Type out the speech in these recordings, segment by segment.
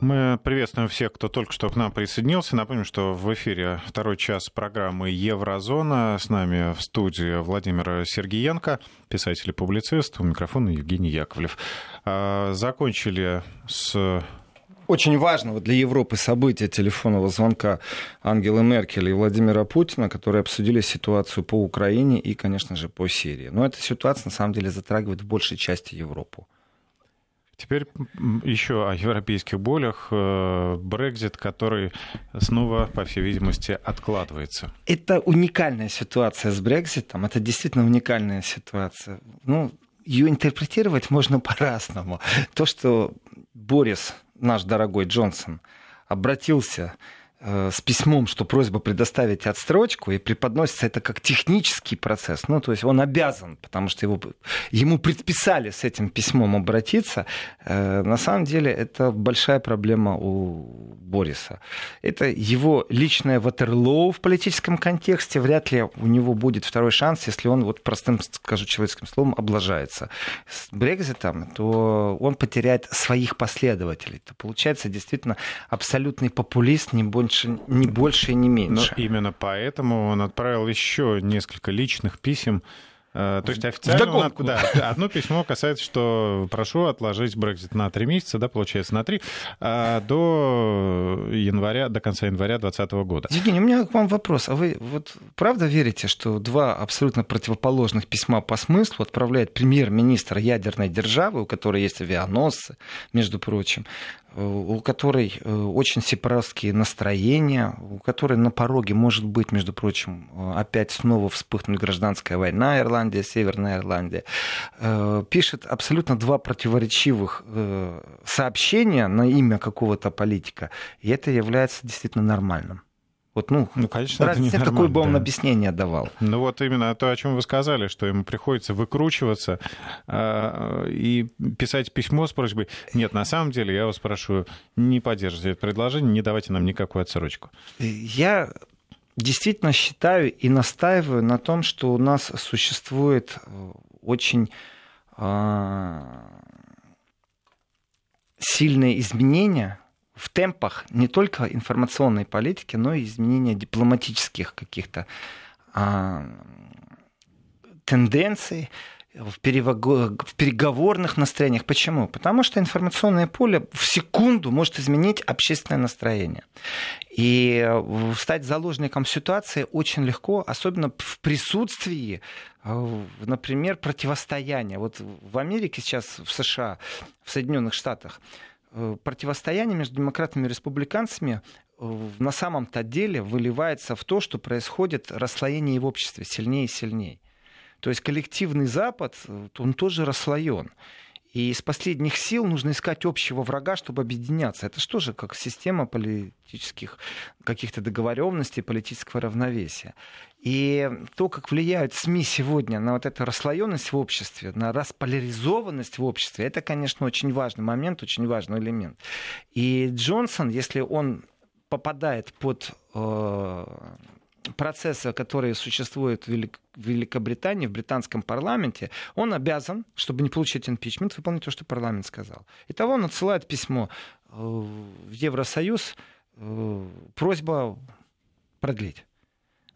Мы приветствуем всех, кто только что к нам присоединился. Напомню, что в эфире второй час программы «Еврозона». С нами в студии Владимир Сергеенко, писатель и публицист. У микрофона Евгений Яковлев. А, закончили с очень важного для Европы события телефонного звонка Ангелы Меркель и Владимира Путина, которые обсудили ситуацию по Украине и, конечно же, по Сирии. Но эта ситуация, на самом деле, затрагивает в большей части Европу. Теперь еще о европейских болях. Э, Брекзит, который снова, по всей видимости, откладывается. Это уникальная ситуация с Брекзитом. Это действительно уникальная ситуация. Ну, ее интерпретировать можно по-разному. То, что Борис, наш дорогой Джонсон, обратился с письмом, что просьба предоставить отстрочку, и преподносится это как технический процесс. Ну, то есть он обязан, потому что его, ему предписали с этим письмом обратиться. Э, на самом деле это большая проблема у Бориса. Это его личное ватерлоу в политическом контексте. Вряд ли у него будет второй шанс, если он, вот простым, скажу человеческим словом, облажается. С Брекзитом, то он потеряет своих последователей. То получается действительно абсолютный популист, не больше больше, не больше и не меньше. Но именно поэтому он отправил еще несколько личных писем Э, то есть официально Вдогонку. да, одно письмо касается, что прошу отложить Брекзит на три месяца, да, получается, на три, а до января, до конца января 2020 года. Евгений, у меня к вам вопрос. А вы вот правда верите, что два абсолютно противоположных письма по смыслу отправляет премьер-министр ядерной державы, у которой есть авианосцы, между прочим, у которой э, очень сепаратские настроения, у которой на пороге может быть, между прочим, э, опять снова вспыхнуть гражданская война Ирландия, Северная Ирландия, э, пишет абсолютно два противоречивых сообщения на имя какого-то политика, и это является действительно нормальным. Вот, ну, ну конечно, раз это не такое бы он да. объяснение давал. Ну вот именно то, о чем вы сказали, что ему приходится выкручиваться э, и писать письмо с просьбой. Нет, на самом деле, я вас спрашиваю, не поддерживайте это предложение, не давайте нам никакую отсрочку. Я действительно считаю и настаиваю на том, что у нас существует э, очень э, сильные изменения в темпах не только информационной политики, но и изменения дипломатических каких-то а, тенденций, в, в переговорных настроениях. Почему? Потому что информационное поле в секунду может изменить общественное настроение. И стать заложником ситуации очень легко, особенно в присутствии, э, например, противостояния. Вот в Америке сейчас, в США, в Соединенных Штатах, Э, противостояние между демократами и республиканцами э, на самом-то деле выливается в то, что происходит расслоение в обществе сильнее и сильнее. То есть коллективный Запад, э, он тоже расслоен. И из последних сил нужно искать общего врага, чтобы объединяться. Это что же как система политических каких-то договоренностей, политического равновесия. И то, как влияют СМИ сегодня на вот эту расслоенность в обществе, на располяризованность в обществе, это, конечно, очень важный момент, очень важный элемент. И Джонсон, если он попадает под э, процесса, который существует в, Велик... в Великобритании, в британском парламенте, он обязан, чтобы не получить импичмент, выполнить то, что парламент сказал. Итого он отсылает письмо э, в Евросоюз, э, просьба продлить.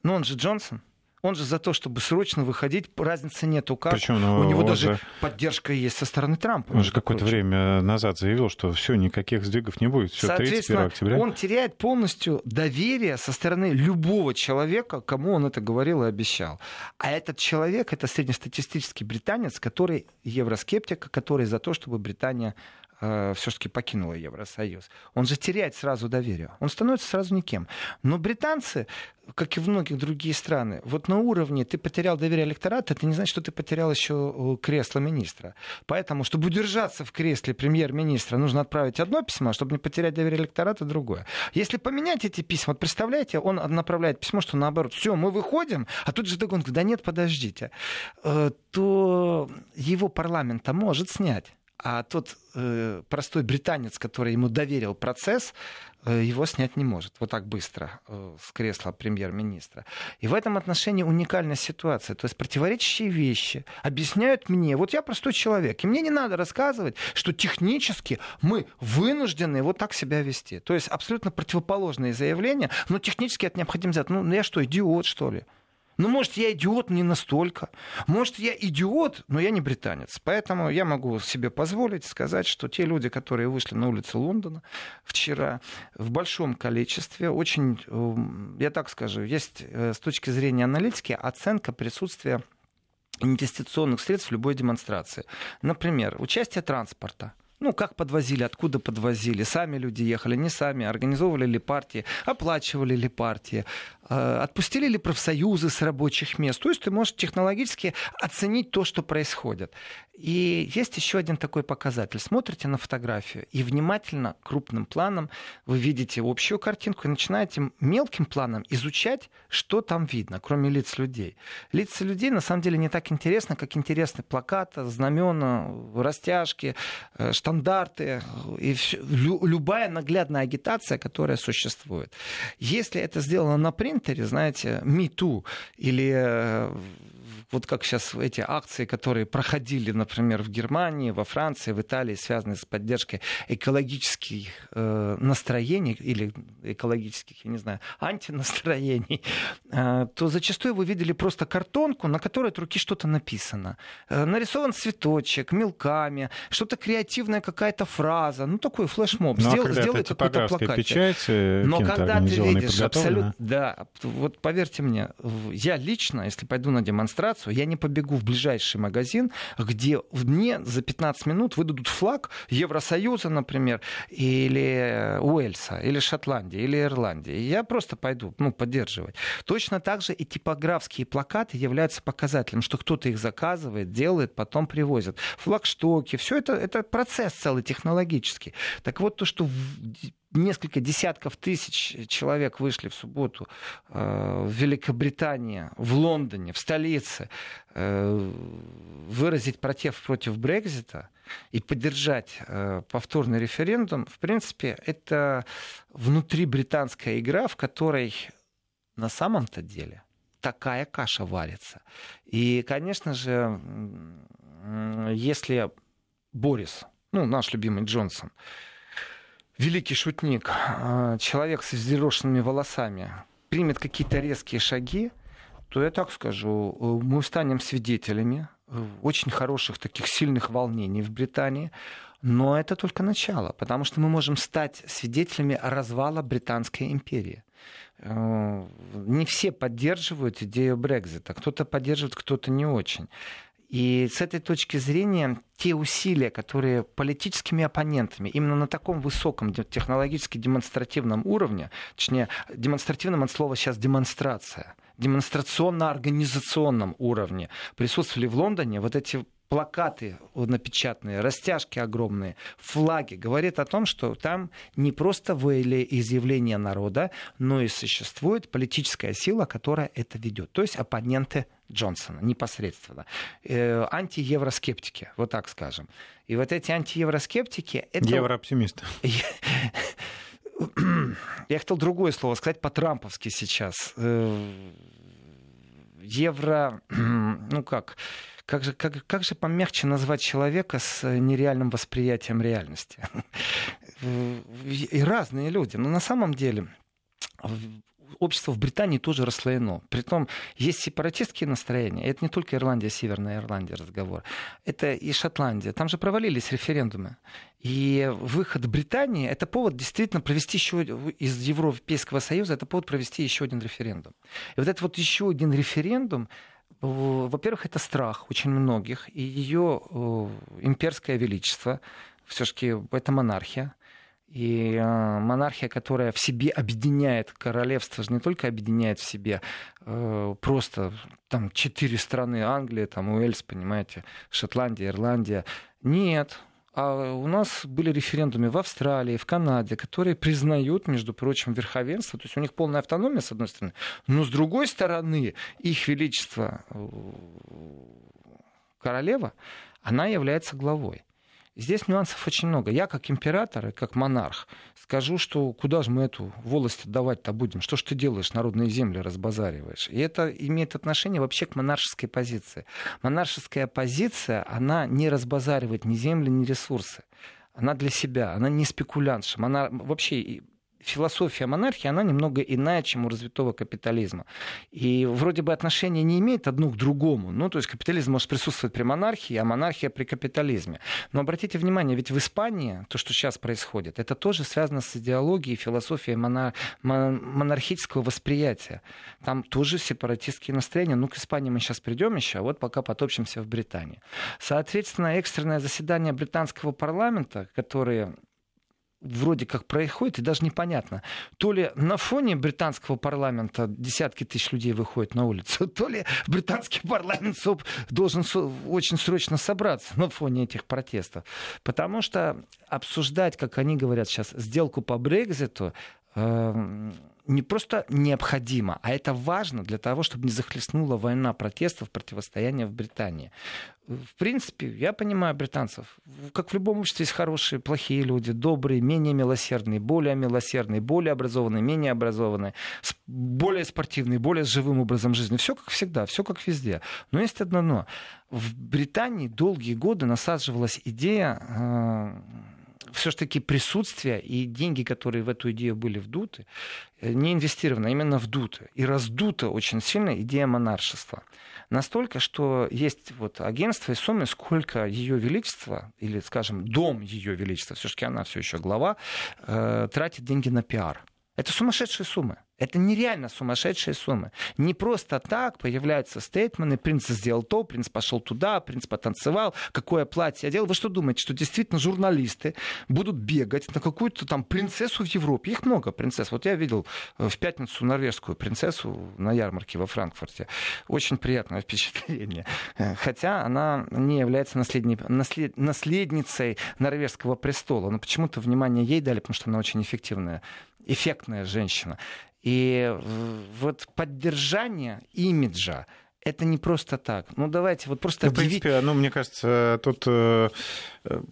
Но он же Джонсон. Он же за то, чтобы срочно выходить, разницы нету как. Причем, ну, У него даже же... поддержка есть со стороны Трампа. Он же какое-то время назад заявил, что все, никаких сдвигов не будет. Все 31 октября. Он теряет полностью доверие со стороны любого человека, кому он это говорил и обещал. А этот человек это среднестатистический британец, который евроскептик, который за то, чтобы Британия э, все-таки покинула Евросоюз. Он же теряет сразу доверие. Он становится сразу никем. Но британцы, как и в многих другие страны, вот на уровне ты потерял доверие электората, это не значит, что ты потерял еще э, кресло министра. Поэтому, чтобы удержаться в кресле премьер-министра, нужно отправить одно письмо, чтобы не потерять доверие электората, другое. Если поменять эти письма, вот представляете, он направляет письмо, что наоборот, все, мы выходим, а тут же догонка, да нет, подождите, э, то его парламент может снять а тот э, простой британец, который ему доверил процесс, э, его снять не может вот так быстро э, с кресла премьер-министра. И в этом отношении уникальная ситуация. То есть противоречащие вещи объясняют мне, вот я простой человек, и мне не надо рассказывать, что технически мы вынуждены вот так себя вести. То есть абсолютно противоположные заявления, но технически это необходимо сделать. Ну, я что, идиот, что ли? Ну, может, я идиот не настолько. Может, я идиот, но я не британец. Поэтому я могу себе позволить сказать, что те люди, которые вышли на улицы Лондона вчера в большом количестве, очень, эм, я так скажу, есть э, с точки зрения аналитики оценка присутствия инвестиционных средств в любой демонстрации. Например, участие транспорта – ну, как подвозили, откуда подвозили, сами люди ехали, не сами, организовывали ли партии, оплачивали ли партии, отпустили ли профсоюзы с рабочих мест. То есть ты можешь технологически оценить то, что происходит. И есть еще один такой показатель. Смотрите на фотографию и внимательно, крупным планом, вы видите общую картинку и начинаете мелким планом изучать, что там видно, кроме лиц людей. Лица людей на самом деле не так интересны, как интересны плакаты, знамена, растяжки, э, стандарты и все, лю, любая наглядная агитация, которая существует. Если это сделано на принтере, знаете, Me Too или э, вот как сейчас эти акции, которые проходили, например, в Германии, во Франции, в Италии, связанные с поддержкой экологических э, настроений или экологических, я не знаю, антинастроений, э, то зачастую вы видели просто картонку, на которой от руки что-то написано. Э, нарисован цветочек мелками, что-то креативная какая-то фраза, ну такой флешмоб. Ну, Сдел, а сделай какой-то плакат. Печать, э, Но когда ты видишь абсолютно... Да, вот поверьте мне, я лично, если пойду на демонстрацию, я не побегу в ближайший магазин, где мне за 15 минут выдадут флаг Евросоюза, например, или Уэльса, или Шотландии, или Ирландии. Я просто пойду ну, поддерживать. Точно так же и типографские плакаты являются показателем, что кто-то их заказывает, делает, потом привозит. Флагштоки, все это, это процесс целый технологический. Так вот, то, что несколько десятков тысяч человек вышли в субботу э, в Великобритании, в Лондоне, в столице, э, выразить против против Брекзита и поддержать э, повторный референдум, в принципе, это внутрибританская игра, в которой на самом-то деле такая каша варится. И, конечно же, если Борис, ну, наш любимый Джонсон, великий шутник, а, человек с взъерошенными волосами, примет какие-то резкие шаги, то я так скажу, э, мы станем свидетелями э, очень хороших таких сильных волнений в Британии, но это только начало, потому что мы можем стать свидетелями развала Британской империи. Э, не все поддерживают идею Брекзита, кто-то поддерживает, кто-то не очень. И с этой точки зрения те усилия, которые политическими оппонентами именно на таком высоком технологически демонстративном уровне, точнее, демонстративном от слова сейчас демонстрация, демонстрационно-организационном уровне присутствовали в Лондоне, вот эти плакаты напечатанные, растяжки огромные, флаги, говорит о том, что там не просто изъявление народа, но и существует политическая сила, которая это ведет. То есть оппоненты Джонсона непосредственно. Э, антиевроскептики, вот так скажем. И вот эти антиевроскептики... Это... Еврооптимисты. Я хотел другое слово сказать по-трамповски сейчас. Э, евро... Ну как как же, как, как же помягче назвать человека с нереальным восприятием реальности? И разные люди. Но на самом деле общество в Британии тоже расслоено. Притом есть сепаратистские настроения. Это не только Ирландия, Северная Ирландия разговор. Это и Шотландия. Там же провалились референдумы. И выход Британии – это повод действительно провести еще из Европейского Союза, это повод провести еще один референдум. И вот этот вот еще один референдум, во-первых, это страх очень многих, и ее имперское величество, все-таки это монархия, и э, монархия, которая в себе объединяет королевство, же не только объединяет в себе э, просто там четыре страны, Англия, там Уэльс, понимаете, Шотландия, Ирландия. Нет, а у нас были референдумы в Австралии, в Канаде, которые признают, между прочим, верховенство. То есть у них полная автономия, с одной стороны. Но с другой стороны, их величество э, королева, она является главой. Здесь нюансов очень много. Я как император и как монарх скажу, что куда же мы эту волость отдавать-то будем? Что ж ты делаешь, народные земли разбазариваешь? И это имеет отношение вообще к монаршеской позиции. Монаршеская позиция, она не разбазаривает ни земли, ни ресурсы она для себя, она не спекулянтша. Она вообще философия монархии, она немного иная, чем у развитого капитализма. И вроде бы отношения не имеет одно к другому. Ну, то есть капитализм может присутствовать при монархии, а монархия при капитализме. Но обратите внимание, ведь в Испании то, что сейчас происходит, это тоже связано с идеологией, философией монар... монархического восприятия. Там тоже сепаратистские настроения. Ну, к Испании мы сейчас придем еще, а вот пока потопчемся в Британии. Соответственно, экстренное заседание британского парламента, которое вроде как происходит, и даже непонятно, то ли на фоне британского парламента десятки тысяч людей выходят на улицу, то ли британский парламент должен очень срочно собраться на фоне этих протестов. Потому что обсуждать, как они говорят сейчас, сделку по Брекзиту, э, не просто необходимо, а это важно для того, чтобы не захлестнула война протестов, противостояния в Британии. В принципе, я понимаю британцев. Как в любом обществе есть хорошие, плохие люди, добрые, менее милосердные, более милосердные, более образованные, менее образованные, более спортивные, более живым образом жизни. Все как всегда, все как везде. Но есть одно но. В Британии долгие годы насаживалась идея э, все-таки присутствие и деньги, которые в эту идею были вдуты, э, не инвестированы, а именно вдуты. И раздута очень сильно идея монаршества. Настолько, что есть вот агентство и суммы, сколько ее величество, или, скажем, дом ее величества, все-таки она все еще глава, э, тратит деньги на пиар. Это сумасшедшие суммы. Это нереально сумасшедшие суммы. Не просто так появляются стейтмены, принц сделал то, принц пошел туда, принц потанцевал, какое платье одел. Вы что думаете, что действительно журналисты будут бегать на какую-то там принцессу в Европе? Их много принцесс. Вот я видел э, в пятницу норвежскую принцессу на ярмарке во Франкфурте. Очень приятное впечатление. Э, хотя она не является наслед... наследницей норвежского престола. Но почему-то внимание ей дали, потому что она очень эффективная эффектная женщина. И вот поддержание имиджа, это не просто так. Ну, давайте вот просто... Ну, в принципе, ну, мне кажется, тут э,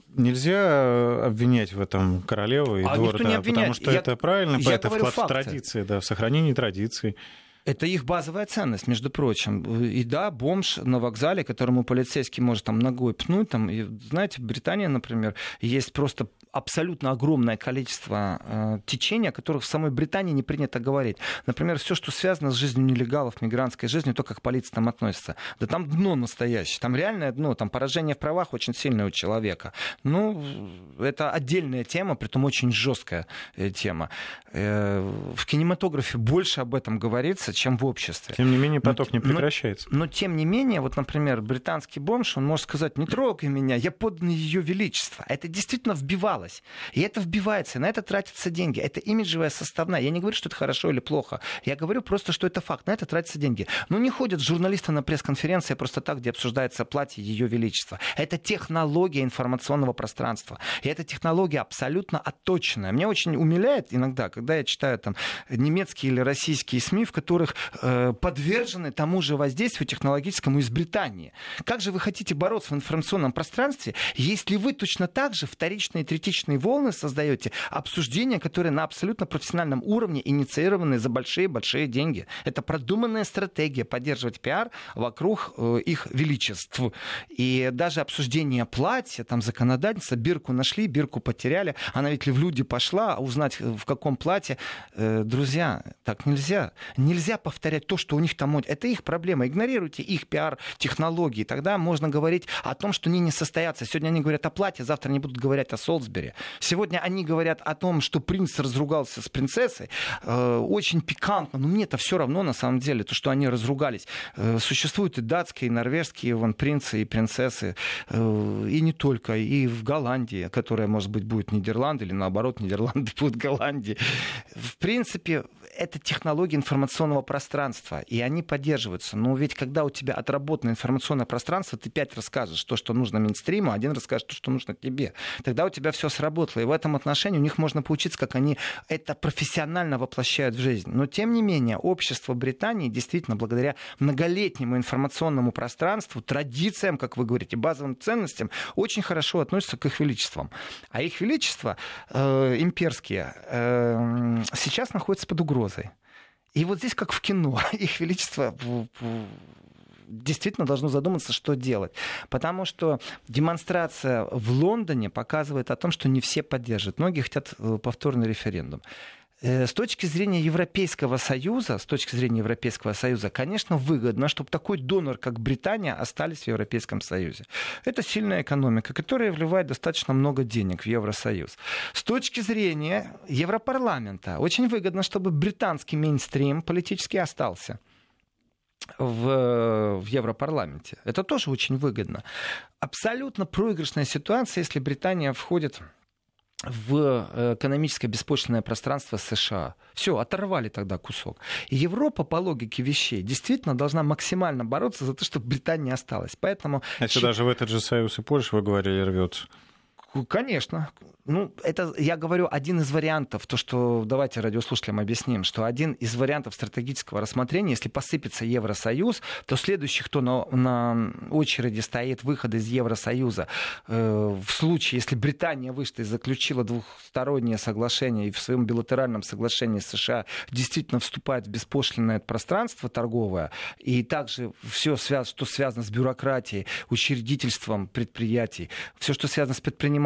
нельзя обвинять в этом королеву и а двор, да, потому что я, это правильно, я это вклад факты. в традиции, да, в сохранении традиций. Это их базовая ценность, между прочим. И да, бомж на вокзале, которому полицейский может там ногой пнуть, там, и, знаете, в Британии, например, есть просто абсолютно огромное количество э, течений, о которых в самой Британии не принято говорить. Например, все, что связано с жизнью нелегалов, мигрантской жизнью, то, как полиция там относится. Да там дно настоящее, там реальное дно, там поражение в правах очень сильное у человека. Ну, это отдельная тема, притом очень жесткая э, тема. Э, в кинематографе больше об этом говорится, чем в обществе. Тем не менее, поток но, не прекращается. Но, но тем не менее, вот, например, британский бомж, он может сказать, не трогай меня, я подданный ее величество. Это действительно вбивало осталось. И это вбивается, на это тратятся деньги. Это имиджевая составная. Я не говорю, что это хорошо или плохо. Я говорю просто, что это факт. На это тратятся деньги. Но не ходят журналисты на пресс-конференции просто так, где обсуждается платье Ее Величества. Это технология информационного пространства. И эта технология абсолютно отточенная. Мне очень умиляет иногда, когда я читаю там немецкие или российские СМИ, в которых э, подвержены тому же воздействию технологическому из Британии. Как же вы хотите бороться в информационном пространстве, если вы точно так же вторичные и третичные критичные волны создаете, обсуждения, которые на абсолютно профессиональном уровне инициированы за большие-большие деньги. Это продуманная стратегия поддерживать пиар вокруг э, их величеств. И даже обсуждение платья, там законодательство, бирку нашли, бирку потеряли, она ведь ли в люди пошла, а узнать в каком платье. Э, друзья, так нельзя. Нельзя повторять то, что у них там... Это их проблема. Игнорируйте их пиар-технологии. Тогда можно говорить о том, что они не состоятся. Сегодня они говорят о платье, завтра они будут говорить о Солсбери Федере. Сегодня они говорят о том, что принц разругался с принцессой. Э, очень пикантно, но мне-то все равно на самом деле, то, что они разругались. Э, существуют и датские, и норвежские вон, принцы и принцессы, э, и не только, и в Голландии, которая, может быть, будет Нидерланды, или наоборот, Нидерланды будут Голландии. В принципе, это технологии информационного пространства, и они поддерживаются. Но ведь когда у тебя отработано информационное пространство, ты пять расскажешь то, что нужно мейнстриму, один расскажет то, что нужно тебе. Тогда у тебя все сработало. И в этом отношении у них можно поучиться, как они это профессионально воплощают в жизнь. Но, тем не менее, общество Британии действительно благодаря многолетнему информационному пространству, традициям, как вы говорите, базовым ценностям, очень хорошо относится к их величествам. А их величества э, имперские э, сейчас находятся под угрозой. И вот здесь, как в кино, их величество действительно должно задуматься, что делать. Потому что демонстрация в Лондоне показывает о том, что не все поддержат. Многие хотят э, повторный референдум. Э, с точки зрения Европейского Союза, с точки зрения Европейского Союза, конечно, выгодно, чтобы такой донор, как Британия, остались в Европейском Союзе. Это сильная экономика, которая вливает достаточно много денег в Евросоюз. С точки зрения Европарламента, очень выгодно, чтобы британский мейнстрим политически остался в, в Европарламенте. Это тоже очень выгодно. Абсолютно проигрышная ситуация, если Британия входит в э, экономическое беспошлинное пространство США. Все, оторвали тогда кусок. И Европа, по логике вещей, действительно должна максимально бороться за то, чтобы Британия осталась. Поэтому... Если даже в этот же Союз и Польша, вы говорили, рвется. Конечно. Ну, это, я говорю, один из вариантов, то, что давайте радиослушателям объясним, что один из вариантов стратегического рассмотрения, если посыпется Евросоюз, то следующий, кто на, на очереди стоит выход из Евросоюза, э, в случае, если Британия вышла и заключила двухстороннее соглашение и в своем билатеральном соглашении с США действительно вступает в беспошлинное пространство торговое, и также все, что связано с бюрократией, учредительством предприятий, все, что связано с предпринимательством,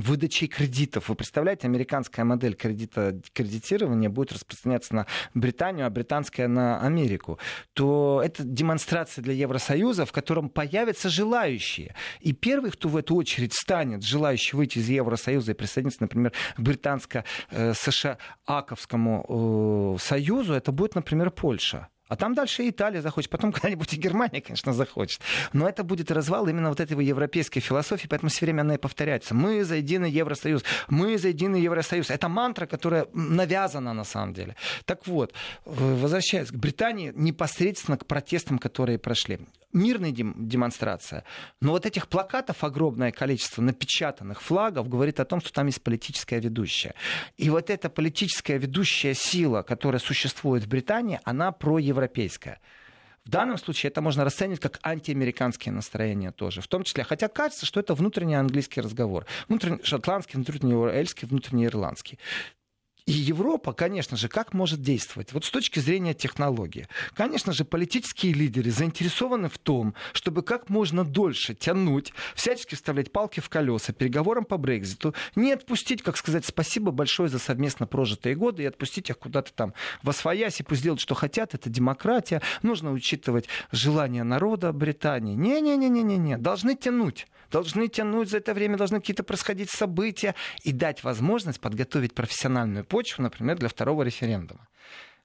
выдачей кредитов. Вы представляете, американская модель кредита, кредитирования будет распространяться на Британию, а британская на Америку, то это демонстрация для Евросоюза, в котором появятся желающие. И первый, кто в эту очередь станет, желающий выйти из Евросоюза и присоединиться, например, к британско-США-аковскому э, союзу, это будет, например, Польша. А там дальше и Италия захочет, потом когда-нибудь и Германия, конечно, захочет. Но это будет развал именно вот этой европейской философии, поэтому все время она и повторяется. Мы за единый Евросоюз, мы за единый Евросоюз. Это мантра, которая навязана на самом деле. Так вот, возвращаясь к Британии, непосредственно к протестам, которые прошли мирная демонстрация. Но вот этих плакатов огромное количество, напечатанных флагов, говорит о том, что там есть политическая ведущая. И вот эта политическая ведущая сила, которая существует в Британии, она проевропейская. В данном случае это можно расценивать как антиамериканские настроения тоже. В том числе, хотя кажется, что это внутренний английский разговор. Внутренний шотландский, внутренний уэльский, внутренний ирландский. И Европа, конечно же, как может действовать? Вот с точки зрения технологии. Конечно же, политические лидеры заинтересованы в том, чтобы как можно дольше тянуть, всячески вставлять палки в колеса переговорам по Брекзиту, не отпустить, как сказать, спасибо большое за совместно прожитые годы и отпустить их куда-то там в освоясь и пусть делают, что хотят. Это демократия. Нужно учитывать желание народа Британии. Не-не-не-не-не. Должны тянуть должны тянуть за это время, должны какие-то происходить события и дать возможность подготовить профессиональную почву, например, для второго референдума.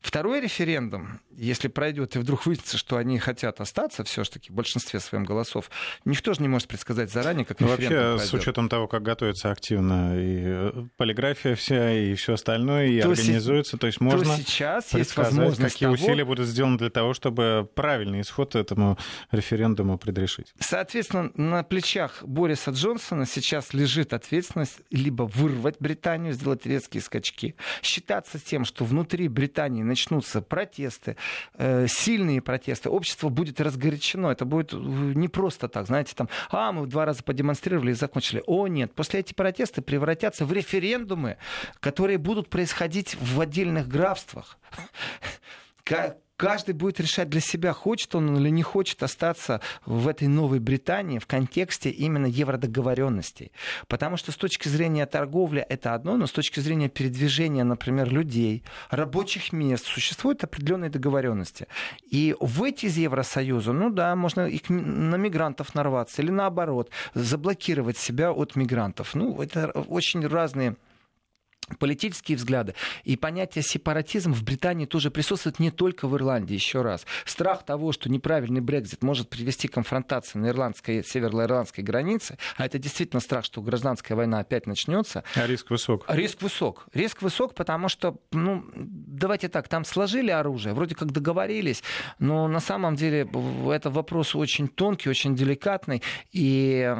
Второй референдум, если пройдет и вдруг выяснится, что они хотят остаться все-таки в большинстве своем голосов, никто же не может предсказать заранее, как ну, референдум Вообще, пройдет. с учетом того, как готовится активно и э, полиграфия вся, и все остальное, и то организуется, то есть можно то сейчас есть возможность какие того... усилия будут сделаны для того, чтобы правильный исход этому референдуму предрешить. Соответственно, на плечах Бориса Джонсона сейчас лежит ответственность либо вырвать Британию, сделать резкие скачки, считаться тем, что внутри Британии начнутся протесты, э, сильные протесты, общество будет разгорячено. Это будет э, не просто так, знаете, там, а, мы два раза подемонстрировали и закончили. О, нет, после эти протесты превратятся в референдумы, которые будут происходить в отдельных графствах каждый будет решать для себя, хочет он или не хочет остаться в этой Новой Британии в контексте именно евродоговоренностей. Потому что с точки зрения торговли это одно, но с точки зрения передвижения, например, людей, рабочих мест, существуют определенные договоренности. И выйти из Евросоюза, ну да, можно их на мигрантов нарваться или наоборот, заблокировать себя от мигрантов. Ну, это очень разные политические взгляды и понятие сепаратизм в Британии тоже присутствует не только в Ирландии, еще раз. Страх того, что неправильный Брекзит может привести к конфронтации на ирландской, северо-ирландской границе, а это действительно страх, что гражданская война опять начнется. А риск высок. Риск высок. Риск высок, потому что ну, давайте так, там сложили оружие, вроде как договорились, но на самом деле это вопрос очень тонкий, очень деликатный, и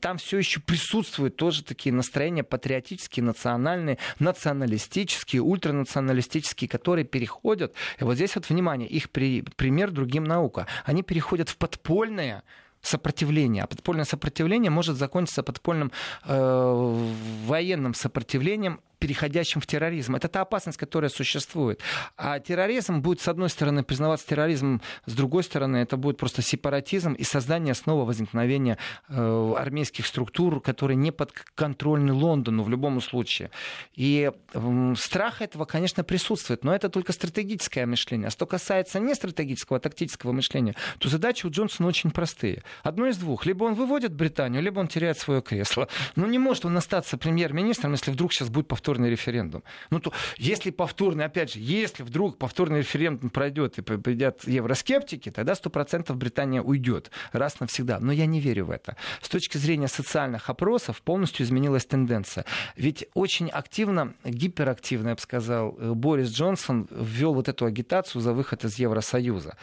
там все еще присутствуют тоже такие настроения патриотические, национальные, националистические, ультранационалистические, которые переходят, и вот здесь вот, внимание, их при, пример другим наука, они переходят в подпольное сопротивление. А подпольное сопротивление может закончиться подпольным э, военным сопротивлением переходящим в терроризм. Это та опасность, которая существует. А терроризм будет, с одной стороны, признаваться терроризмом, с другой стороны, это будет просто сепаратизм и создание снова возникновения э, армейских структур, которые не подконтрольны Лондону в любом случае. И э, страх этого, конечно, присутствует, но это только стратегическое мышление. А что касается не стратегического, а тактического мышления, то задачи у Джонсона очень простые. Одно из двух. Либо он выводит Британию, либо он теряет свое кресло. Ну, не может он остаться премьер-министром, если вдруг сейчас будет повторно повторный референдум. Ну, то, если повторный, опять же, если вдруг повторный референдум пройдет и придет евроскептики, тогда 100% Британия уйдет раз навсегда. Но я не верю в это. С точки зрения социальных опросов полностью изменилась тенденция. Ведь очень активно, гиперактивно, я бы сказал, Борис Джонсон ввел вот эту агитацию за выход из Евросоюза.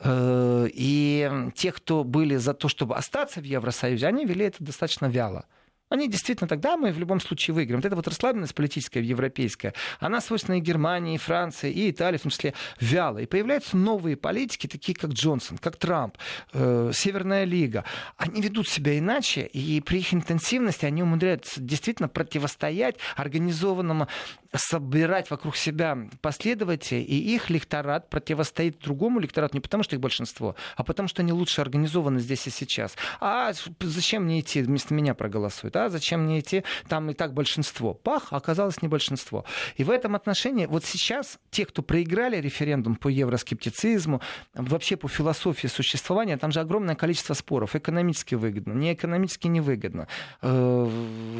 Э, и те, кто были за то, чтобы остаться в Евросоюзе, они вели это достаточно вяло. Они действительно тогда мы в любом случае выиграем. Вот эта вот расслабленность политическая европейская, она свойственна и Германии, и Франции, и Италии, в том числе вяло. И появляются новые политики, такие как Джонсон, как Трамп, э, Северная Лига. Они ведут себя иначе, и при их интенсивности они умудряются действительно противостоять организованному, собирать вокруг себя последователей, и их лекторат противостоит другому лекторату не потому, что их большинство, а потому, что они лучше организованы здесь и сейчас. А зачем мне идти, вместо меня проголосуют? да, зачем мне идти, там и так большинство. Пах, оказалось не большинство. И в этом отношении вот сейчас те, кто проиграли референдум по евроскептицизму, вообще по философии существования, там же огромное количество споров. Экономически выгодно, не экономически невыгодно. Э,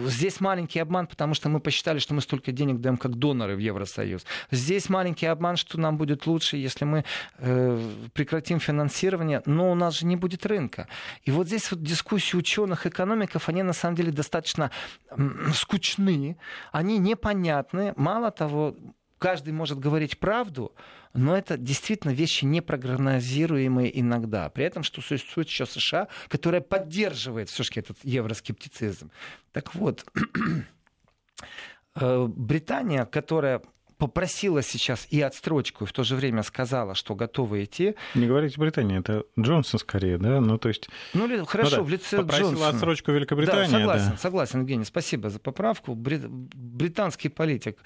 здесь маленький обман, потому что мы посчитали, что мы столько денег даем как доноры в Евросоюз. Здесь маленький обман, что нам будет лучше, если мы э, прекратим финансирование, но у нас же не будет рынка. И вот здесь вот дискуссии ученых, экономиков, они на самом деле достаточно скучны, они непонятны. Мало того, каждый может говорить правду, но это действительно вещи непрогнозируемые иногда. При этом, что существует еще США, которая поддерживает все-таки этот евроскептицизм. Так вот, Британия, которая попросила сейчас и отстрочку, и в то же время сказала, что готова идти. Не говорите Британия, это Джонсон скорее, да? Ну, то есть... Ну, хорошо, ну, да. в лице Попросила Джонсона. отсрочку Великобритании. Да, согласен, да. согласен, Евгений, спасибо за поправку. Британский политик.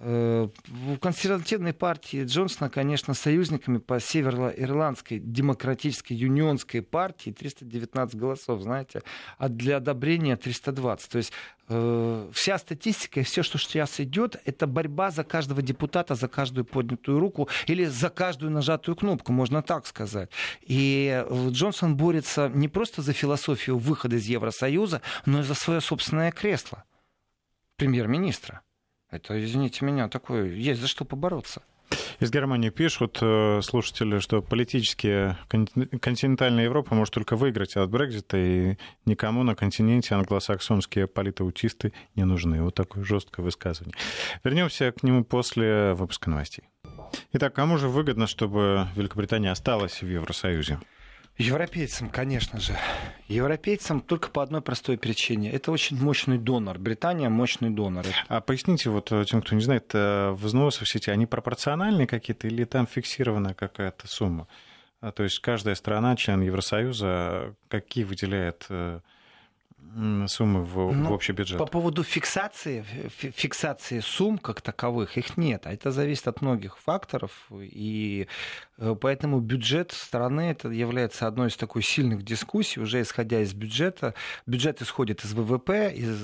Э, в консервативной партии Джонсона, конечно, союзниками по североирландской демократической юнионской партии 319 голосов, знаете, а для одобрения 320. То есть Э, вся статистика и все, что сейчас идет, это борьба за каждого депутата, за каждую поднятую руку или за каждую нажатую кнопку, можно так сказать. И э, Джонсон борется не просто за философию выхода из Евросоюза, но и за свое собственное кресло премьер-министра. Это, извините меня, такое, есть за что побороться. Из Германии пишут э, слушатели, что политически континентальная Европа может только выиграть от Брекзита, и никому на континенте англосаксонские политаутисты не нужны. Вот такое жесткое высказывание. Вернемся к нему после выпуска новостей. Итак, кому же выгодно, чтобы Великобритания осталась в Евросоюзе? Европейцам, конечно же. Европейцам только по одной простой причине. Это очень мощный донор. Британия мощный донор. А поясните вот э, тем, кто не знает, э, взносы в сети, они пропорциональные какие-то или там фиксированная какая-то сумма? А, то есть каждая страна, член Евросоюза, какие выделяет э, суммы в, ну, в общий бюджет? По поводу фиксации, фиксации сумм как таковых, их нет. А это зависит от многих факторов. И э, поэтому бюджет страны это является одной из такой сильных дискуссий, уже исходя из бюджета. Бюджет исходит из ВВП, из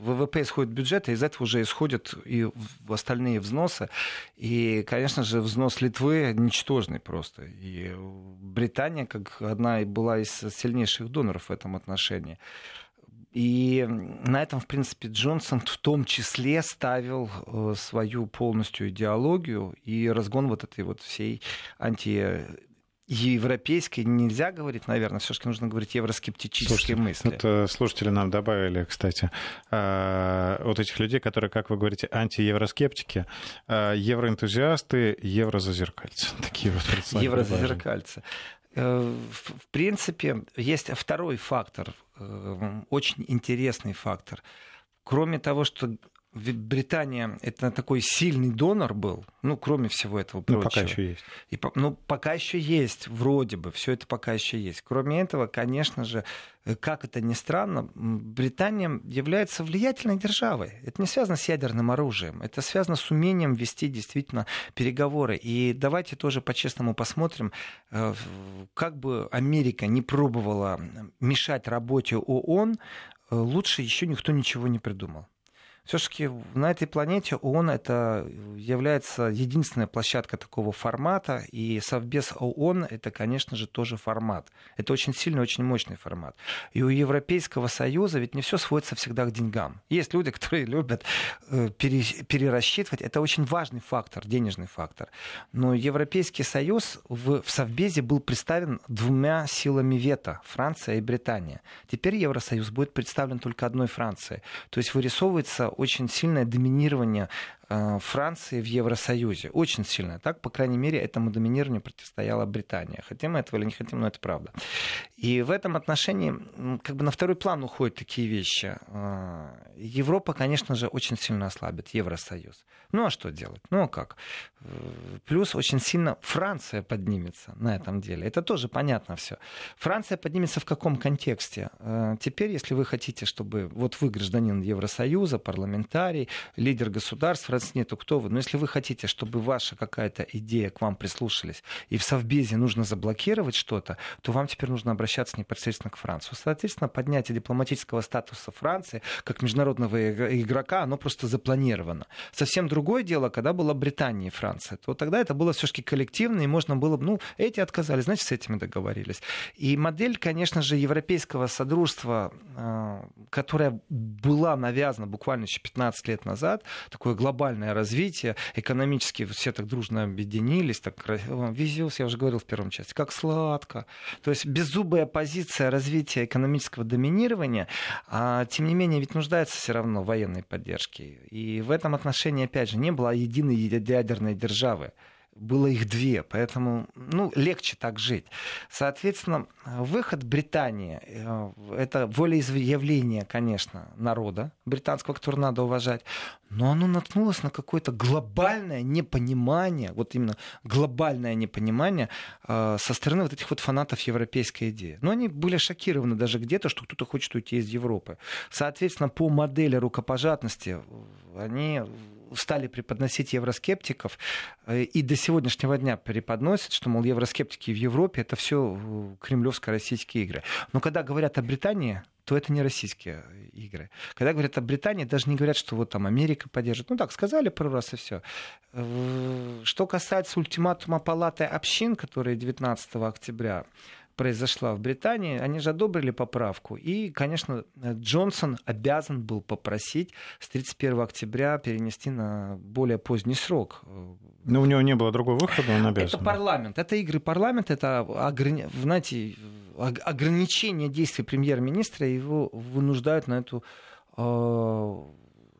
ВВП исходит бюджет, и из этого уже исходят и остальные взносы. И, конечно же, взнос Литвы ничтожный просто. И Британия, как одна была из сильнейших доноров в этом отношении. И на этом, в принципе, Джонсон в том числе ставил э, свою полностью идеологию и разгон вот этой вот всей анти европейской нельзя говорить, наверное, все-таки нужно говорить евроскептические Слушайте, мысли. Вот э, слушатели нам добавили, кстати, э, вот этих людей, которые, как вы говорите, антиевроскептики, э, евроэнтузиасты, еврозазеркальцы. Такие вот Еврозазеркальцы. В принципе, есть второй фактор, очень интересный фактор. Кроме того, что Британия это такой сильный донор был, ну, кроме всего этого прочего. Ну, пока еще есть. И, ну, пока еще есть, вроде бы, все это пока еще есть. Кроме этого, конечно же, э, как это ни странно, Британия является влиятельной державой. Это не связано с ядерным оружием, это связано с умением вести действительно переговоры. И давайте тоже по-честному посмотрим, э, как бы Америка не пробовала мешать работе ООН, э, лучше еще никто ничего не придумал все-таки на этой планете ООН это является единственная площадка такого формата, и Совбез ООН это, конечно же, тоже формат. Это очень сильный, очень мощный формат. И у Европейского Союза ведь не все сводится всегда к деньгам. Есть люди, которые любят э, перерасчитывать. Это очень важный фактор, денежный фактор. Но Европейский Союз в, в Совбезе был представлен двумя силами вето, Франция и Британия. Теперь Евросоюз будет представлен только одной Францией. То есть вырисовывается очень сильное доминирование Франции в Евросоюзе. Очень сильно. Так, по крайней мере, этому доминированию противостояла Британия. Хотим мы этого или не хотим, но это правда. И в этом отношении как бы на второй план уходят такие вещи. Э, Европа, конечно же, очень сильно ослабит Евросоюз. Ну а что делать? Ну а как? Э, плюс очень сильно Франция поднимется на этом деле. Это тоже понятно все. Франция поднимется в каком контексте? Теперь, если вы хотите, чтобы вот вы гражданин Евросоюза, парламентарий, лидер государства, раз нету, кто вы. Но если вы хотите, чтобы ваша какая-то идея к вам прислушались, и в Совбезе нужно заблокировать что-то, то вам теперь нужно обращаться непосредственно к Франции. Соответственно, поднятие дипломатического статуса Франции как международного игрока, оно просто запланировано. Совсем другое дело, когда была Британия и Франция, то тогда это было все-таки коллективно, и можно было, ну, эти отказались, значит, с этими договорились. И модель, конечно же, европейского содружества, а, которая была навязана буквально еще 15 лет назад, такое глобальное глобальное развитие, экономически все так дружно объединились, так везет, я уже говорил в первом части, как сладко. То есть беззубая позиция развития экономического доминирования, а тем не менее ведь нуждается все равно в военной поддержке. И в этом отношении, опять же, не было единой ядерной державы было их две, поэтому ну, легче так жить. Соответственно, выход Британии э, – это волеизъявление, конечно, народа британского, который надо уважать, но оно наткнулось на какое-то глобальное непонимание, вот именно глобальное непонимание э, со стороны вот этих вот фанатов европейской идеи. Но они были шокированы даже где-то, что кто-то хочет уйти из Европы. Соответственно, по модели рукопожатности они стали преподносить евроскептиков э, и до сегодняшнего дня преподносят, что, мол, евроскептики в Европе это все э, кремлевско-российские игры. Но когда говорят о Британии, то это не российские игры. Когда говорят о Британии, даже не говорят, что вот там Америка поддержит. Ну так, сказали пару раз и все. Э, что касается ультиматума палаты общин, который 19 октября произошла в Британии, они же одобрили поправку. И, конечно, Джонсон обязан был попросить с 31 октября перенести на более поздний срок. Но у него не было другого выхода, он обязан. Это парламент, это игры парламента, это, ограни... знаете, ограничение действий премьер-министра, его вынуждают на эту э,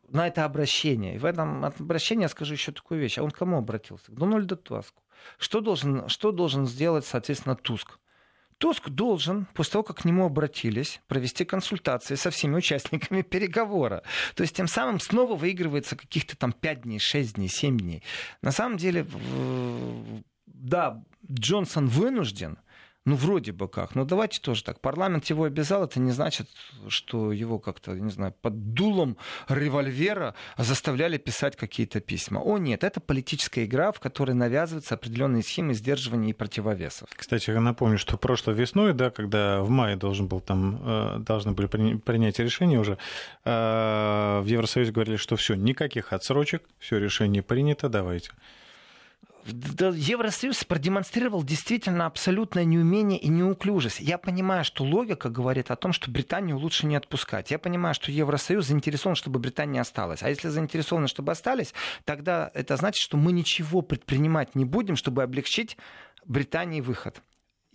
на это обращение. И в этом обращении я скажу еще такую вещь. А он к кому обратился? К Дональду Туску. Что должен, что должен сделать, соответственно, Туск? Туск должен, после того, как к нему обратились, провести консультации со всеми участниками переговора. То есть тем самым снова выигрывается каких-то там 5 дней, 6 дней, 7 дней. На самом деле, да, Джонсон вынужден ну, вроде бы как. Но давайте тоже так. Парламент его обязал, это не значит, что его как-то, не знаю, под дулом револьвера заставляли писать какие-то письма. О, нет, это политическая игра, в которой навязываются определенные схемы сдерживания и противовесов. Кстати, я напомню, что прошлой весной, да, когда в мае должен был там, э, должны были принять решение уже, э, в Евросоюзе говорили, что все, никаких отсрочек, все решение принято, давайте. Евросоюз продемонстрировал действительно абсолютное неумение и неуклюжесть. Я понимаю, что логика говорит о том, что Британию лучше не отпускать. Я понимаю, что Евросоюз заинтересован, чтобы Британия осталась. А если заинтересованы, чтобы остались, тогда это значит, что мы ничего предпринимать не будем, чтобы облегчить Британии выход.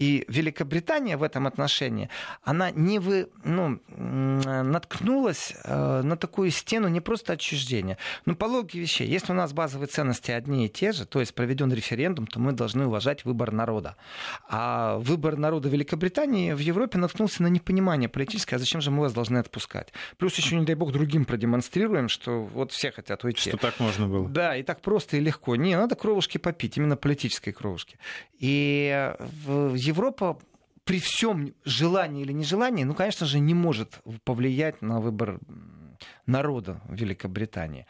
И Великобритания в этом отношении, она не вы, ну, наткнулась э, на такую стену не просто отчуждения. Но по логике вещей, если у нас базовые ценности одни и те же, то есть проведен референдум, то мы должны уважать выбор народа. А выбор народа Великобритании в Европе наткнулся на непонимание политическое, а зачем же мы вас должны отпускать? Плюс еще, не дай бог, другим продемонстрируем, что вот все хотят уйти. Что так можно было. Да, и так просто и легко. Не, надо кровушки попить, именно политической кровушки. И в Европа при всем желании или нежелании, ну, конечно же, не может повлиять на выбор народа Великобритании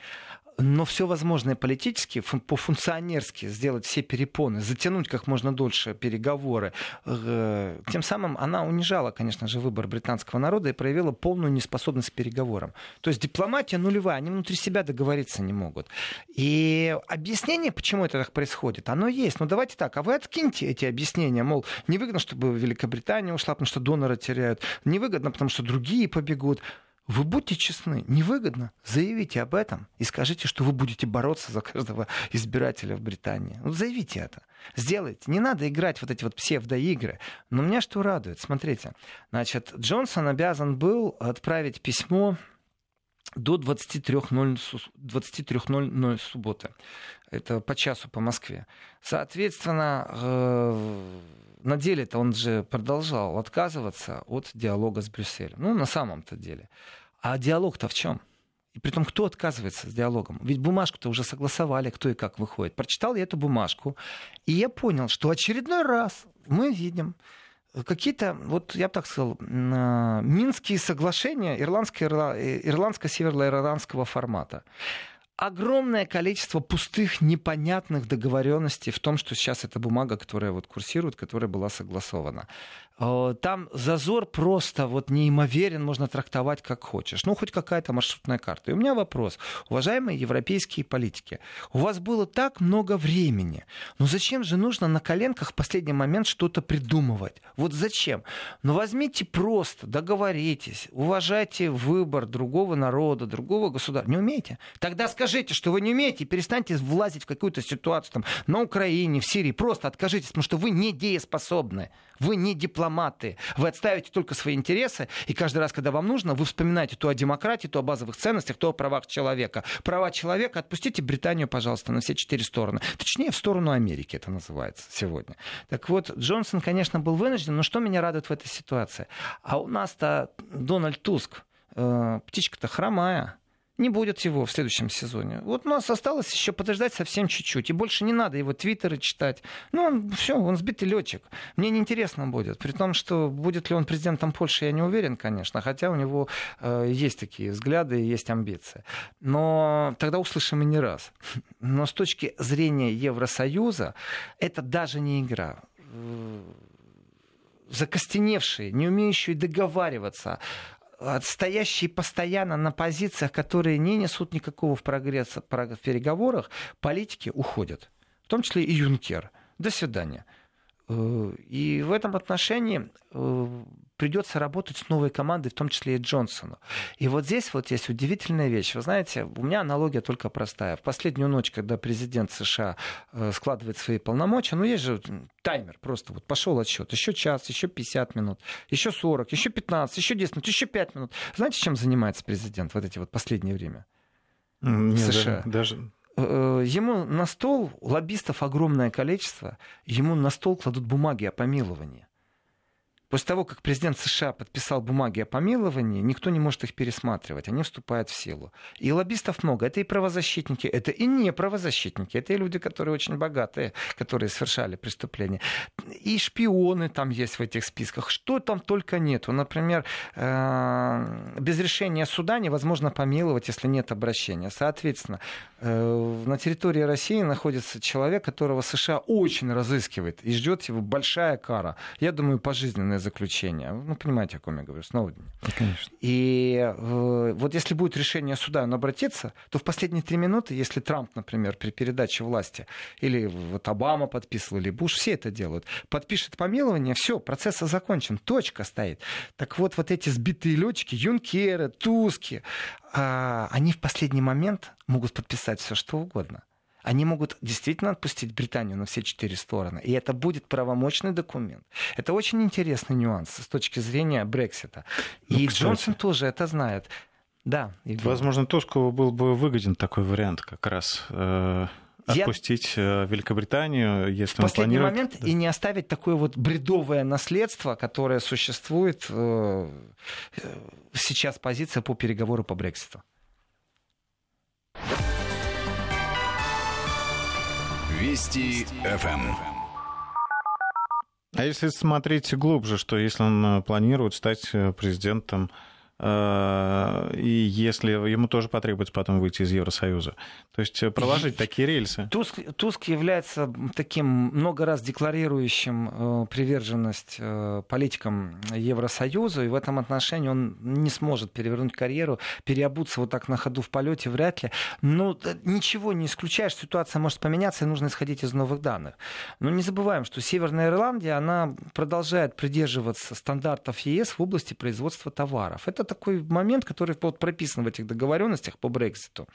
но все возможное политически, по-функционерски сделать все перепоны, затянуть как можно дольше переговоры. Э, тем самым она унижала, конечно же, выбор британского народа и проявила полную неспособность к переговорам. То есть дипломатия нулевая, они внутри себя договориться не могут. И объяснение, почему это так происходит, оно есть. Но давайте так, а вы откиньте эти объяснения, мол, невыгодно, чтобы Великобритания ушла, потому что донора теряют, невыгодно, потому что другие побегут. Вы будьте честны, невыгодно, заявите об этом и скажите, что вы будете бороться за каждого избирателя в Британии. Ну, заявите это. Сделайте. Не надо играть вот эти вот псевдоигры. Но меня что радует? Смотрите. Значит, Джонсон обязан был отправить письмо до 23.00 23 субботы. Это по часу по Москве. Соответственно, э, на деле-то он же продолжал отказываться от диалога с Брюсселем. Ну, на самом-то деле. А диалог-то в чем? И при том, кто отказывается с диалогом? Ведь бумажку-то уже согласовали, кто и как выходит. Прочитал я эту бумажку, и я понял, что очередной раз мы видим какие-то, вот я бы так сказал, минские соглашения ирландско-северо-ирландского формата огромное количество пустых, непонятных договоренностей в том, что сейчас эта бумага, которая вот курсирует, которая была согласована. Э, там зазор просто вот неимоверен, можно трактовать как хочешь. Ну, хоть какая-то маршрутная карта. И у меня вопрос. Уважаемые европейские политики, у вас было так много времени. Ну, зачем же нужно на коленках в последний момент что-то придумывать? Вот зачем? Ну, возьмите просто, договоритесь, уважайте выбор другого народа, другого государства. Не умеете? Тогда скажите, что вы не умеете, и перестаньте влазить в какую-то ситуацию там, на Украине, в Сирии. Просто откажитесь, потому что вы не дееспособны. Вы не дипломаты. Вы отставите только свои интересы, и каждый раз, когда вам нужно, вы вспоминаете то о демократии, то о базовых ценностях, то о правах человека. Права человека отпустите Британию, пожалуйста, на все четыре стороны. Точнее, в сторону Америки это называется сегодня. Так вот, Джонсон, конечно, был вынужден, но что меня радует в этой ситуации? А у нас-то Дональд Туск, э, птичка-то хромая не будет его в следующем сезоне. Вот у нас осталось еще подождать совсем чуть-чуть. И больше не надо его твиттеры читать. Ну, он, все, он сбитый летчик. Мне неинтересно будет. При том, что будет ли он президентом Польши, я не уверен, конечно. Хотя у него э, есть такие взгляды есть амбиции. Но тогда услышим и не раз. Но с точки зрения Евросоюза, это даже не игра закостеневшие, не умеющие договариваться, стоящие постоянно на позициях, которые не несут никакого прогресса в переговорах, политики уходят. В том числе и Юнкер. До свидания. Э, и в этом отношении э, придется работать с новой командой, в том числе и Джонсону. И вот здесь вот есть удивительная вещь. Вы знаете, у меня аналогия только простая. В последнюю ночь, когда президент США э, складывает свои полномочия, ну есть же таймер просто, вот пошел отсчет. Еще час, еще 50 минут, еще 40, еще 15, еще 10 минут, еще 5 минут. Знаете, чем занимается президент вот эти вот последнее время? Нет, США. Даже, даже Э, ему на стол, лоббистов огромное количество, ему на стол кладут бумаги о помиловании. После того, как президент США подписал бумаги о помиловании, никто не может их пересматривать, они вступают в силу. И лоббистов много. Это и правозащитники, это и не правозащитники, это и люди, которые очень богатые, которые совершали преступления. И шпионы там есть в этих списках. Что там только нету. Например, э, без решения суда невозможно помиловать, если нет обращения. Соответственно, э, на территории России находится человек, которого США очень разыскивает и ждет его большая кара. Я думаю, пожизненное заключение. Ну, понимаете, о ком я говорю, Сноуден. Конечно. И э, вот если будет решение суда, он обратится, то в последние три минуты, если Трамп, например, при передаче власти, или вот Обама подписывал, или Буш, все это делают, подпишет помилование, все, процесс закончен, точка стоит. Так вот, вот эти сбитые летчики, Юнкеры, Туски, э, они в последний момент могут подписать все, что угодно. Они могут действительно отпустить Британию на все четыре стороны. И это будет правомочный документ. Это очень интересный нюанс с точки зрения Брексита. Ну, и кстати. Джонсон тоже это знает. Да. Возможно, Туску был бы выгоден такой вариант как раз э, отпустить Я... Э, Великобританию, если в он последний планирует... момент да. и не оставить такое вот бредовое наследство, которое существует э, сейчас позиция по переговору по Брекситу. Вести ФМ. А если смотреть глубже, что если он планирует стать президентом Э, и если ему тоже потребуется потом выйти из Евросоюза. То есть э, проложить такие рельсы. Туск, Туск является таким много раз декларирующим э, приверженность политикам Евросоюза, и в этом отношении он не сможет перевернуть карьеру, переобуться вот так на ходу в полете вряд ли. Но ничего не исключаешь, ситуация может поменяться, и нужно исходить из новых данных. Но не забываем, что Северная Ирландия, она продолжает придерживаться стандартов ЕС в области производства товаров. Это такой момент, который вот прописан в этих договоренностях по Брекситу.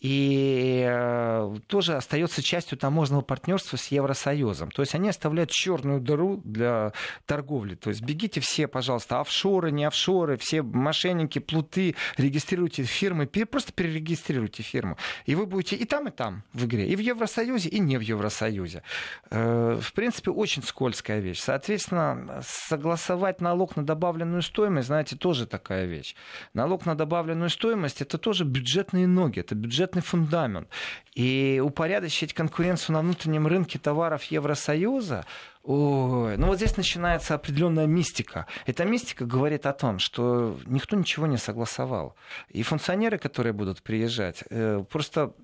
И э, тоже остается частью таможенного партнерства с Евросоюзом. То есть они оставляют черную дыру для торговли. То есть бегите все, пожалуйста, офшоры, не офшоры, все мошенники, плуты, регистрируйте фирмы, просто перерегистрируйте фирму. И вы будете и там, и там в игре. И в Евросоюзе, и не в Евросоюзе. Э, в принципе, очень скользкая вещь. Соответственно, согласовать налог на добавленную стоимость, знаете, тоже такая вещь. Налог на добавленную стоимость это тоже бюджетные ноги, это бюджетный фундамент. И упорядочить конкуренцию на внутреннем рынке товаров Евросоюза Ой, ну вот здесь начинается определенная мистика. Эта мистика говорит о том, что никто ничего не согласовал. И функционеры, которые будут приезжать, э, просто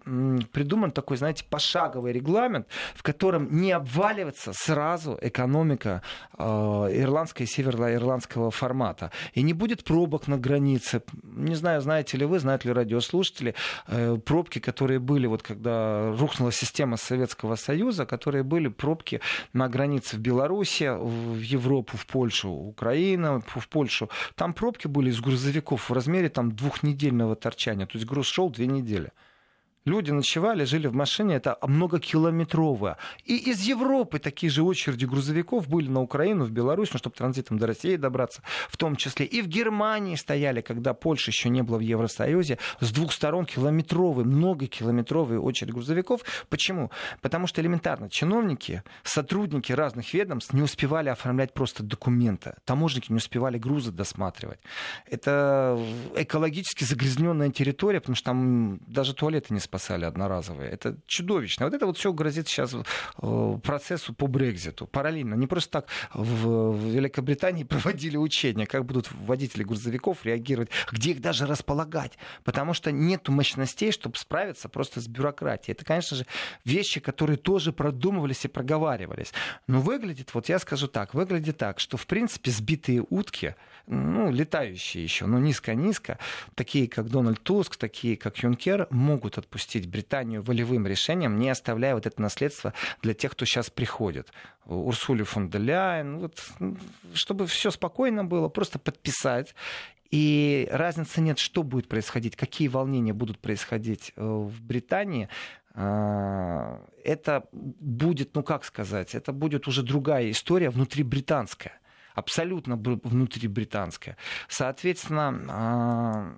придуман такой, знаете, пошаговый регламент, в котором не обваливается сразу экономика э, ирландской и североирландского формата. И не будет пробок на границе. Не знаю, знаете ли вы, знают ли радиослушатели, э, пробки, которые были, вот когда рухнула система Советского Союза, которые были пробки на границе в Беларуси, в Европу, в Польшу, Украина, в Польшу. Там пробки были из грузовиков в размере там, двухнедельного торчания. То есть груз шел две недели. Люди ночевали, жили в машине, это многокилометровая. И из Европы такие же очереди грузовиков были на Украину, в Беларусь, ну, чтобы транзитом до России добраться, в том числе. И в Германии стояли, когда Польша еще не была в Евросоюзе, с двух сторон километровые, многокилометровые очереди грузовиков. Почему? Потому что элементарно чиновники, сотрудники разных ведомств не успевали оформлять просто документы. Таможенники не успевали грузы досматривать. Это экологически загрязненная территория, потому что там даже туалеты не спасают спасали одноразовые. Это чудовищно. Вот это вот все грозит сейчас э, процессу по Брекзиту. Параллельно. Не просто так в Великобритании проводили учения, как будут водители грузовиков реагировать, где их даже располагать. Потому что нет мощностей, чтобы справиться просто с бюрократией. Это, конечно же, вещи, которые тоже продумывались и проговаривались. Но выглядит, вот я скажу так, выглядит так, что, в принципе, сбитые утки, ну, летающие еще, но низко-низко, такие, как Дональд Туск, такие, как Юнкер, могут отпустить отпустить Британию волевым решением, не оставляя вот это наследство для тех, кто сейчас приходит. Урсули фон де Ляйен, вот, чтобы все спокойно было, просто подписать и разницы нет, что будет происходить, какие волнения будут происходить э, в Британии. А, это будет, ну как сказать, это будет уже другая история внутрибританская. Абсолютно внутрибританская. Соответственно, а,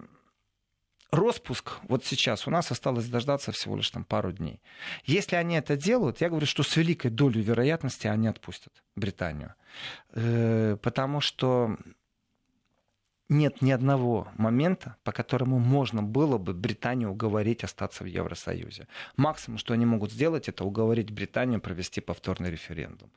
Роспуск вот сейчас у нас осталось дождаться всего лишь там пару дней. Если они это делают, я говорю, что с великой долей вероятности они отпустят Британию. Э, потому что нет ни одного момента, по которому можно было бы Британию уговорить остаться в Евросоюзе. Максимум, что они могут сделать, это уговорить Британию провести повторный референдум.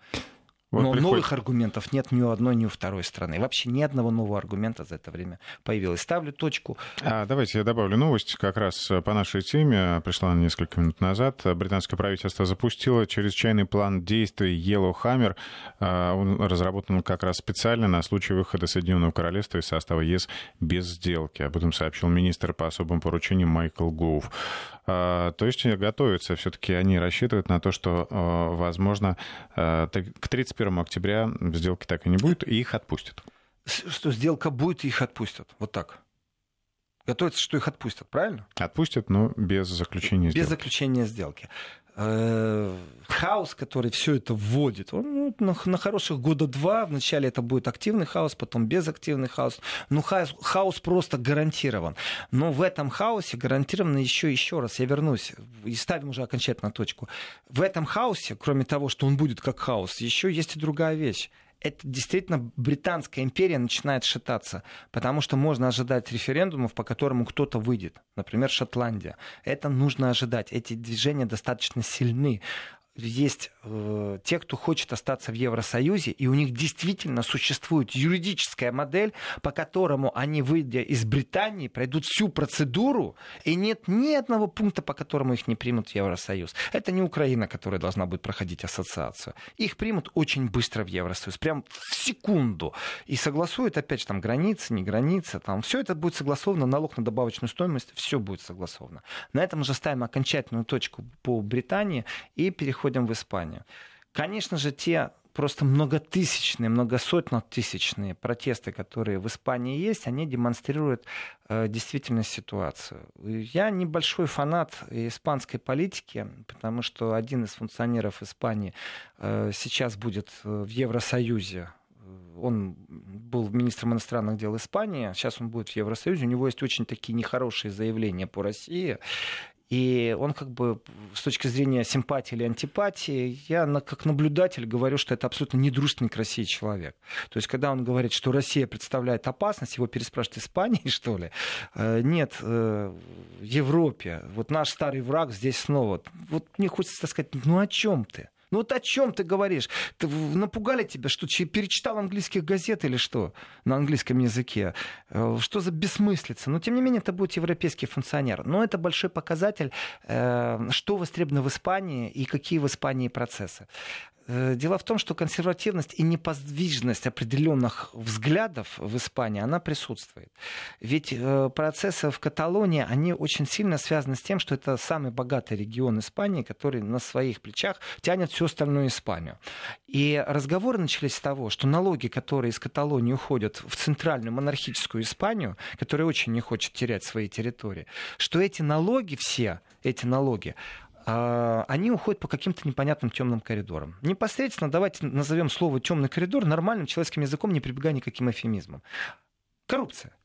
Вот Но приходит... новых аргументов нет ни у одной, ни у второй страны. Вообще ни одного нового аргумента за это время появилось. Ставлю точку. А, давайте я добавлю новость как раз по нашей теме. Пришла несколько минут назад. Британское правительство запустило чрезвычайный план действий Yellow Hammer. А, он разработан как раз специально на случай выхода Соединенного Королевства из состава ЕС без сделки. Об этом сообщил министр по особым поручениям Майкл Гоув. А, то есть готовятся, все-таки они рассчитывают на то, что, а, возможно, к 31 октября сделки так и не будет, и их отпустят. Что сделка будет, и их отпустят. Вот так. Готовится, что их отпустят, правильно? Отпустят, но без заключения сделки. Без заключения сделки. Э, хаос, который все это вводит, он ну, на, на хороших года два. Вначале это будет активный хаос, потом безактивный хаос. Но хаос, хаос просто гарантирован. Но в этом хаосе гарантированно еще, еще раз, я вернусь и ставим уже окончательно точку. В этом хаосе, кроме того, что он будет как хаос, еще есть и другая вещь это действительно Британская империя начинает шататься, потому что можно ожидать референдумов, по которому кто-то выйдет, например, Шотландия. Это нужно ожидать. Эти движения достаточно сильны есть э, те, кто хочет остаться в Евросоюзе, и у них действительно существует юридическая модель, по которому они, выйдя из Британии, пройдут всю процедуру, и нет ни одного пункта, по которому их не примут в Евросоюз. Это не Украина, которая должна будет проходить ассоциацию. Их примут очень быстро в Евросоюз, прям в секунду. И согласуют, опять же, там границы, не границы, там все это будет согласовано, налог на добавочную стоимость, все будет согласовано. На этом уже ставим окончательную точку по Британии и переходим приходим в Испанию. Конечно же, те просто многотысячные, многосотнотысячные протесты, которые в Испании есть, они демонстрируют э, действительно ситуацию. Я небольшой фанат испанской политики, потому что один из функционеров Испании э, сейчас будет э, в Евросоюзе он был министром иностранных дел Испании, сейчас он будет в Евросоюзе, у него есть очень такие нехорошие заявления по России, и он как бы с точки зрения симпатии или антипатии, я как наблюдатель говорю, что это абсолютно недружественный к России человек. То есть, когда он говорит, что Россия представляет опасность, его переспрашивают Испании, что ли? Э, нет, э, Европе. Вот наш старый враг здесь снова. Вот мне хочется сказать, ну о чем ты? Ну вот о чем ты говоришь? Ты, напугали тебя, что перечитал английских газет или что на английском языке? Э, что за бессмыслица? Но тем не менее это будет европейский функционер. Но это большой показатель, э, что востребовано в Испании и какие в Испании процессы. Э, дело в том, что консервативность и неподвижность определенных взглядов в Испании, она присутствует. Ведь процессы в Каталонии, они очень сильно связаны с тем, что это самый богатый регион Испании, который на своих плечах тянет всю остальную Испанию. И разговоры начались с того, что налоги, которые из Каталонии уходят в центральную монархическую Испанию, которая очень не хочет терять свои территории, что эти налоги все, эти налоги, а, они уходят по каким-то непонятным темным коридорам. Непосредственно давайте назовем слово темный коридор нормальным человеческим языком, не прибегая никаким эфемизмам. Коррупция.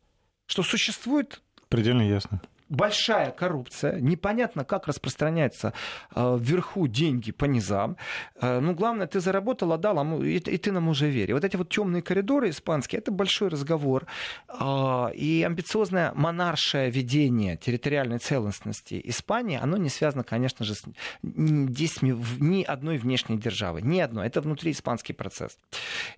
Что существует... Предельно ясно большая коррупция, непонятно, как распространяются э, вверху деньги по низам. Э, ну, главное, ты заработал, отдал, а и, ты нам уже веришь. Вот эти вот темные коридоры испанские, это большой разговор. Э, и амбициозное монаршее ведение территориальной целостности Испании, оно не связано, конечно же, с действиями ни одной внешней державы. Ни одной. Это внутри испанский процесс.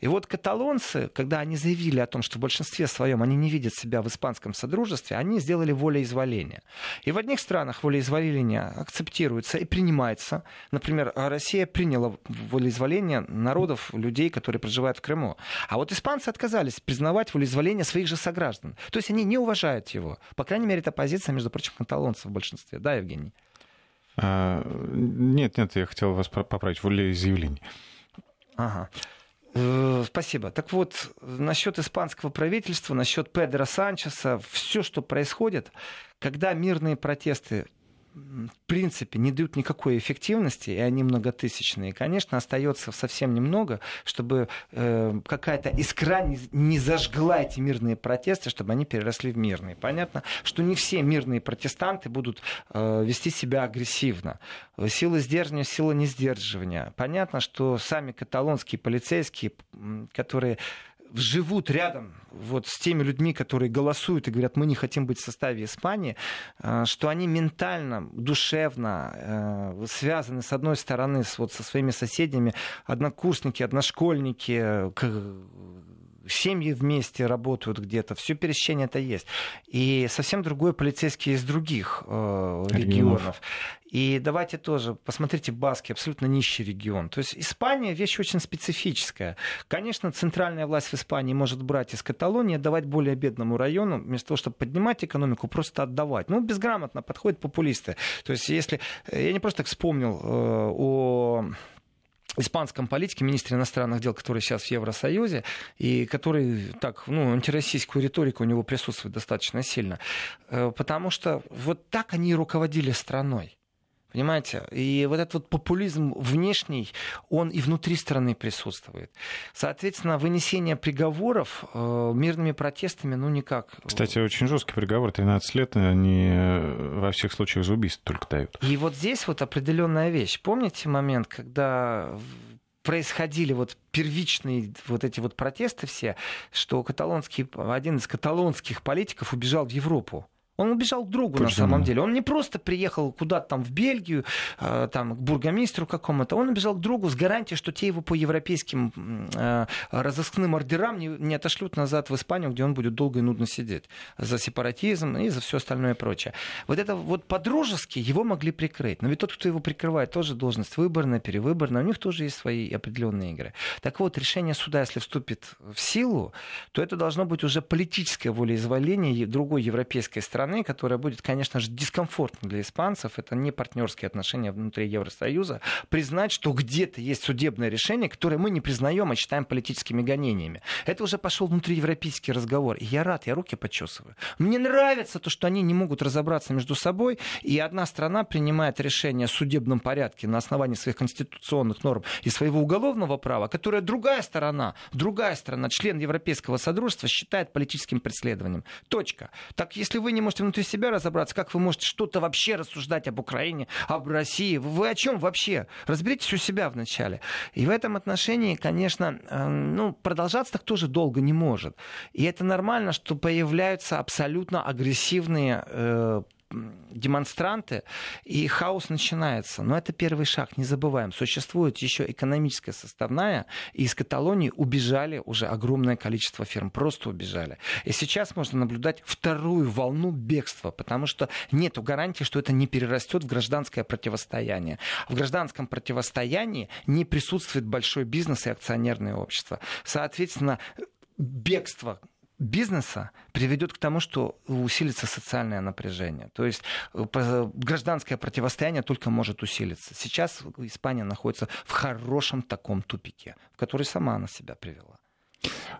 И вот каталонцы, когда они заявили о том, что в большинстве своем они не видят себя в испанском содружестве, они сделали волеизъявление волеизъявления. И в одних странах волеизъявление акцептируется и принимается. Например, Россия приняла волеизъявление народов, людей, которые проживают в Крыму. А вот испанцы отказались признавать волеизъявление своих же сограждан. То есть они не уважают его. По крайней мере, это позиция, между прочим, каталонцев в большинстве. Да, Евгений? А, нет, нет, я хотел вас поправить. Волеизъявление. Ага. Э, спасибо. Так вот, насчет испанского правительства, насчет Педро Санчеса, все, что происходит, когда мирные протесты в принципе не дают никакой эффективности, и они многотысячные. Конечно, остается совсем немного, чтобы э, какая-то искра не, не зажгла эти мирные протесты, чтобы они переросли в мирные. Понятно, что не все мирные протестанты будут э, вести себя агрессивно. Сила сдерживания, сила несдерживания. Понятно, что сами каталонские полицейские, которые живут рядом вот с теми людьми, которые голосуют и говорят, мы не хотим быть в составе Испании, э, что они ментально, душевно э, связаны, с одной стороны, вот, со своими соседями, однокурсники, одношкольники, семьи вместе работают где-то, все пересечение это есть. И совсем другой полицейский из других э, регионов. И давайте тоже, посмотрите, Баски, абсолютно нищий регион. То есть Испания вещь очень специфическая. Конечно, центральная власть в Испании может брать из Каталонии, давать более бедному району, вместо того, чтобы поднимать экономику, просто отдавать. Ну, безграмотно подходят популисты. То есть если... Я не просто так вспомнил э, о испанском политике, министре иностранных дел, который сейчас в Евросоюзе, и который так, ну, антироссийскую риторику у него присутствует достаточно сильно. Э, потому что вот так они и руководили страной. Понимаете? И вот этот вот популизм внешний, он и внутри страны присутствует. Соответственно, вынесение приговоров э, мирными протестами, ну никак. Кстати, очень жесткий приговор, 13 лет, они э, во всех случаях за убийство только дают. И вот здесь вот определенная вещь. Помните момент, когда происходили вот первичные вот эти вот протесты все, что каталонский, один из каталонских политиков убежал в Европу. Он убежал к другу Почему? на самом деле. Он не просто приехал куда-то там в Бельгию, э, там, к бургомистру какому-то. Он убежал к другу с гарантией, что те его по европейским э, разыскным ордерам не, не отошлют назад в Испанию, где он будет долго и нудно сидеть за сепаратизм и за все остальное прочее. Вот это вот по-дружески его могли прикрыть. Но ведь тот, кто его прикрывает, тоже должность выборная, перевыборная. У них тоже есть свои определенные игры. Так вот, решение суда, если вступит в силу, то это должно быть уже политическое волеизъявление другой европейской страны, страны, которая будет, конечно же, дискомфортна для испанцев, это не партнерские отношения внутри Евросоюза, признать, что где-то есть судебное решение, которое мы не признаем, а считаем политическими гонениями. Это уже пошел внутриевропейский разговор. И я рад, я руки почесываю. Мне нравится то, что они не могут разобраться между собой, и одна страна принимает решение в судебном порядке на основании своих конституционных норм и своего уголовного права, которое другая сторона, другая страна, член Европейского Содружества считает политическим преследованием. Точка. Так если вы не можете можете внутри себя разобраться, как вы можете что-то вообще рассуждать об Украине, об России. Вы о чем вообще? Разберитесь у себя вначале. И в этом отношении, конечно, э, ну, продолжаться так тоже долго не может. И это нормально, что появляются абсолютно агрессивные э, демонстранты, и хаос начинается. Но это первый шаг, не забываем. Существует еще экономическая составная, и из Каталонии убежали уже огромное количество фирм, просто убежали. И сейчас можно наблюдать вторую волну бегства, потому что нет гарантии, что это не перерастет в гражданское противостояние. В гражданском противостоянии не присутствует большой бизнес и акционерное общество. Соответственно, бегство бизнеса приведет к тому, что усилится социальное напряжение. То есть э, гражданское противостояние только может усилиться. Сейчас Испания находится в хорошем таком тупике, в который сама она себя привела.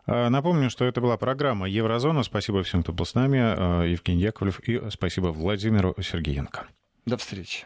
А, напомню, что это была программа «Еврозона». Спасибо всем, кто был с нами. А, Евгений Яковлев и спасибо Владимиру Сергеенко. До встречи.